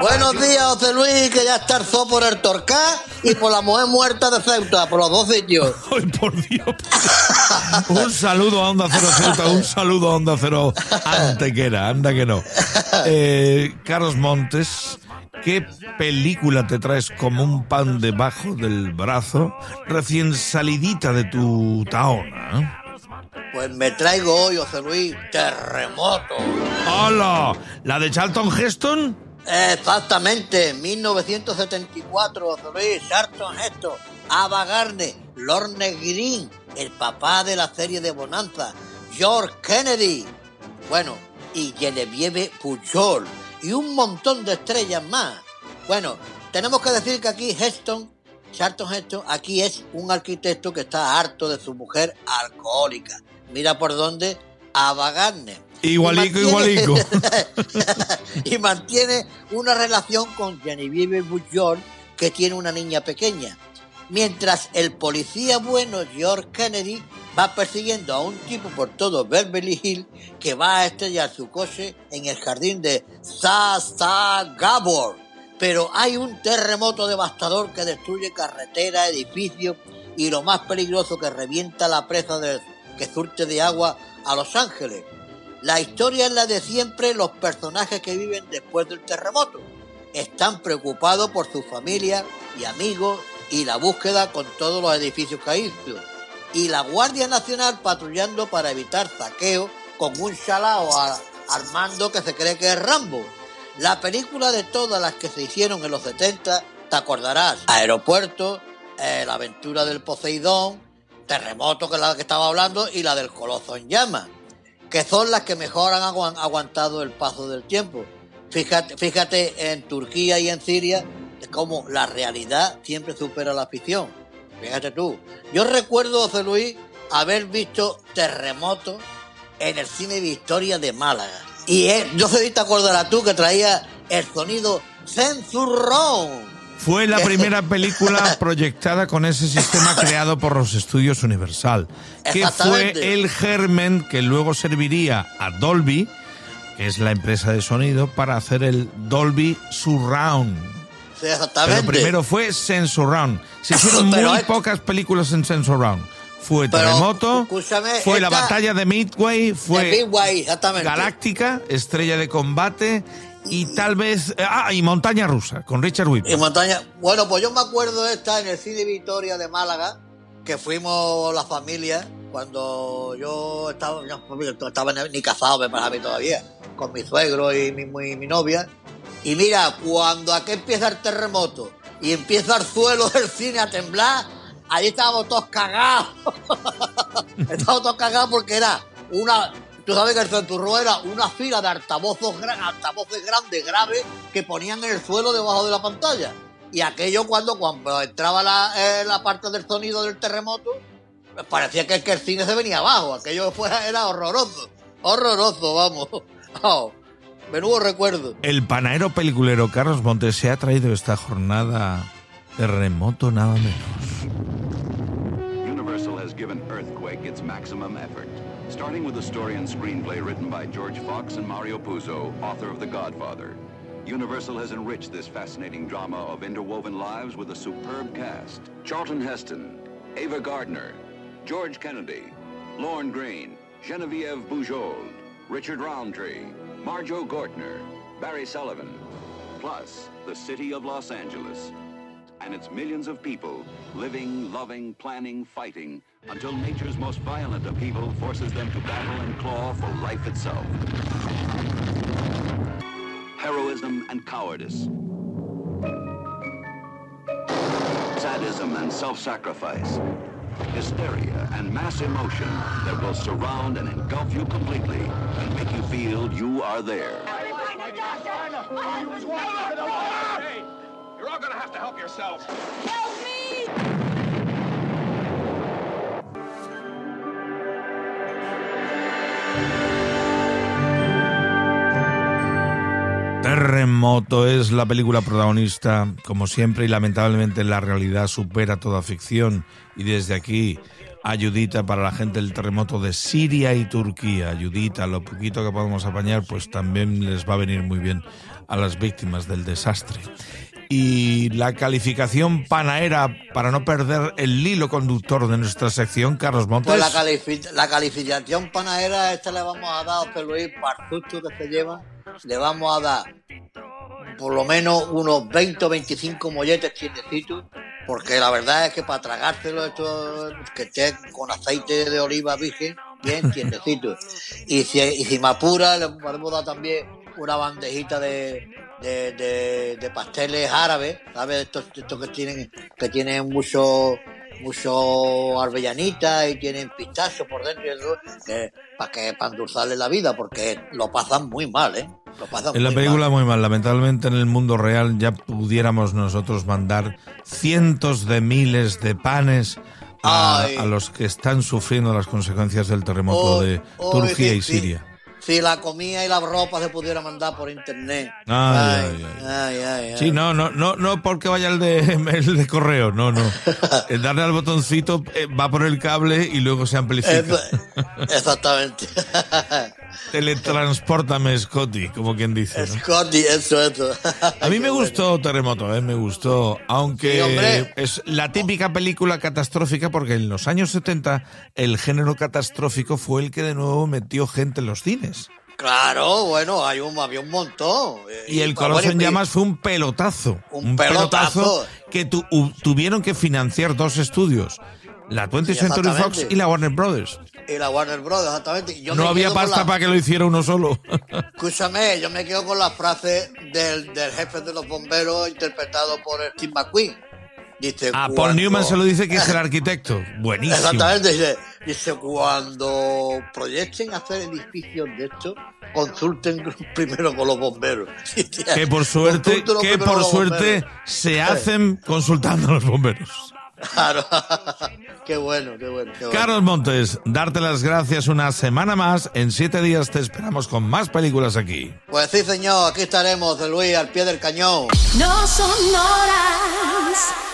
Buenos días, José Luis, que ya está el por el Torcá y por la mujer muerta de Ceuta, por los dos sitios. Ay, por Dios. un saludo a Onda Cero Ceuta, un saludo a Onda Cero Antequera, anda que no. Eh, Carlos Montes, ¿qué película te traes como un pan debajo del brazo, recién salidita de tu taona? Pues me traigo hoy, José Luis, Terremoto. ¡Hola! ¿La de Charlton Heston? Exactamente, 1974, José Luis, Charlton Heston, Ava Gardner, Lorne Green, el papá de la serie de Bonanza, George Kennedy, bueno, y Genevieve Pujol, y un montón de estrellas más. Bueno, tenemos que decir que aquí Heston, Charlton Heston, aquí es un arquitecto que está harto de su mujer alcohólica. Mira por dónde, Ava Gardner. Igualico, Y mantiene- igualico. y mantiene una relación con Genevieve Bujold, que tiene una niña pequeña. Mientras el policía bueno George Kennedy va persiguiendo a un tipo por todo Beverly Hills que va a estrellar su coche en el jardín de Gabor. Pero hay un terremoto devastador que destruye carreteras, edificios y lo más peligroso que revienta la presa de- que surte de agua a Los Ángeles. La historia es la de siempre, los personajes que viven después del terremoto. Están preocupados por su familia y amigos y la búsqueda con todos los edificios caídos. Y la Guardia Nacional patrullando para evitar saqueo con un chalao armando que se cree que es Rambo. La película de todas las que se hicieron en los 70, te acordarás, Aeropuerto, eh, La aventura del Poseidón, Terremoto, que es la que estaba hablando, y la del Coloso en llamas que son las que mejor han aguan- aguantado el paso del tiempo. Fíjate, fíjate en Turquía y en Siria de cómo la realidad siempre supera la ficción. Fíjate tú. Yo recuerdo, José Luis, haber visto terremotos en el cine Victoria de Málaga. Y es, yo sé si te acordarás tú que traía el sonido censurrón. Fue la primera película proyectada con ese sistema creado por los estudios Universal, que fue el germen que luego serviría a Dolby, que es la empresa de sonido, para hacer el Dolby Surround. Sí, exactamente. Pero primero fue Sensurround. Se hicieron Pero muy es- pocas películas en Sensurround. Fue Pero, Terremoto, fue la batalla de Midway, fue. Galáctica, Estrella de Combate y tal vez... Ah, y Montaña Rusa, con Richard Whipple. En montaña. Bueno, pues yo me acuerdo esta en el cine Victoria de Málaga, que fuimos la familia cuando yo estaba, ni casado, me a mí todavía, con mi suegro y mi, mi, mi novia. Y mira, cuando aquí empieza el terremoto y empieza el suelo del cine a temblar, allí estábamos todos cagados. estábamos todos cagados porque era una. Tú sabes que el centurro era una fila de altavoces, gran, altavoces grandes, graves, que ponían en el suelo debajo de la pantalla. Y aquello cuando, cuando entraba la, eh, la parte del sonido del terremoto, pues parecía que, que el cine se venía abajo. Aquello fue, era horroroso. Horroroso, vamos. Oh, menudo recuerdo. El panadero peliculero Carlos Montes se ha traído esta jornada terremoto nada menos. Universal has given Earthquake its maximum effort, starting with a story and screenplay written by George Fox and Mario Puzo, author of The Godfather. Universal has enriched this fascinating drama of interwoven lives with a superb cast. Charlton Heston, Ava Gardner, George Kennedy, Lorne Green, Genevieve Bujold, Richard Roundtree, Marjo Gortner, Barry Sullivan, plus the city of Los Angeles and its millions of people living, loving, planning, fighting until nature's most violent upheaval forces them to battle and claw for life itself. Heroism and cowardice. Sadism and self-sacrifice. Hysteria and mass emotion that will surround and engulf you completely and make you feel you are there. Hey, you're all gonna have to help yourselves. Help me! Terremoto es la película protagonista, como siempre, y lamentablemente la realidad supera toda ficción. Y desde aquí ayudita para la gente del terremoto de Siria y Turquía. Ayudita, lo poquito que podemos apañar, pues también les va a venir muy bien a las víctimas del desastre. Y la calificación panaera, para no perder el hilo conductor de nuestra sección, Carlos Montes. Pues la, la calificación panadera, esta le vamos a dar José Luis, para que se lleva, le vamos a dar por lo menos unos 20 o 25 molletes tiendecitos, porque la verdad es que para tragárselo esto, que esté con aceite de oliva virgen, bien tiendecitos. Y si, y si me apura, le podemos dar también una bandejita de, de, de, de pasteles árabes, ¿sabes? Estos, estos que tienen, que tienen mucho, mucho arbellaníta y tienen pistacho por dentro y eso, que, para que para endulzarle la vida, porque lo pasan muy mal, ¿eh? Lo pasan En la muy película mal. muy mal. Lamentablemente en el mundo real ya pudiéramos nosotros mandar cientos de miles de panes a, a los que están sufriendo las consecuencias del terremoto de Turquía y. Siria. Si la comida y la ropa se pudiera mandar por internet. Ay, ay, ay. Sí, no, no, no, no porque vaya el de, el de correo, no, no. El darle al botoncito eh, va por el cable y luego se amplifica. Exactamente. Teletranspórtame, Scotty, como quien dice. ¿no? Scotty, eso, eso. A mí me gustó Terremoto, ¿eh? me gustó, aunque Sí, es la típica película catastrófica porque en los años 70 el género catastrófico fue el que de nuevo metió gente en los cines. Claro, bueno, hay un, había un montón. Y el Coloso en Llamas fue un pelotazo. Un pelotazo. que tu- u- tuvieron que financiar dos estudios. La 20th Sí, Century Fox y la Warner Brothers. Y la Warner Bros., exactamente. Yo no había pasta la- para que lo hiciera uno solo. Escúchame, yo me quedo con la frase del, del jefe de los bomberos interpretado por Steve McQueen. Dice, A Paul cuando- Newman se lo dice que es el arquitecto. Buenísimo. Exactamente, dice, dice, cuando proyecten hacer edificios de estos, consulten primero con los bomberos. Que por suerte, que por suerte bomberos. se hacen consultando a los bomberos. Claro. qué bueno, qué bueno. Qué bueno. Carlos Montes, darte las gracias una semana más. En siete días te esperamos con más películas aquí. Pues sí, señor, aquí estaremos, de Luis, al pie del cañón. No son horas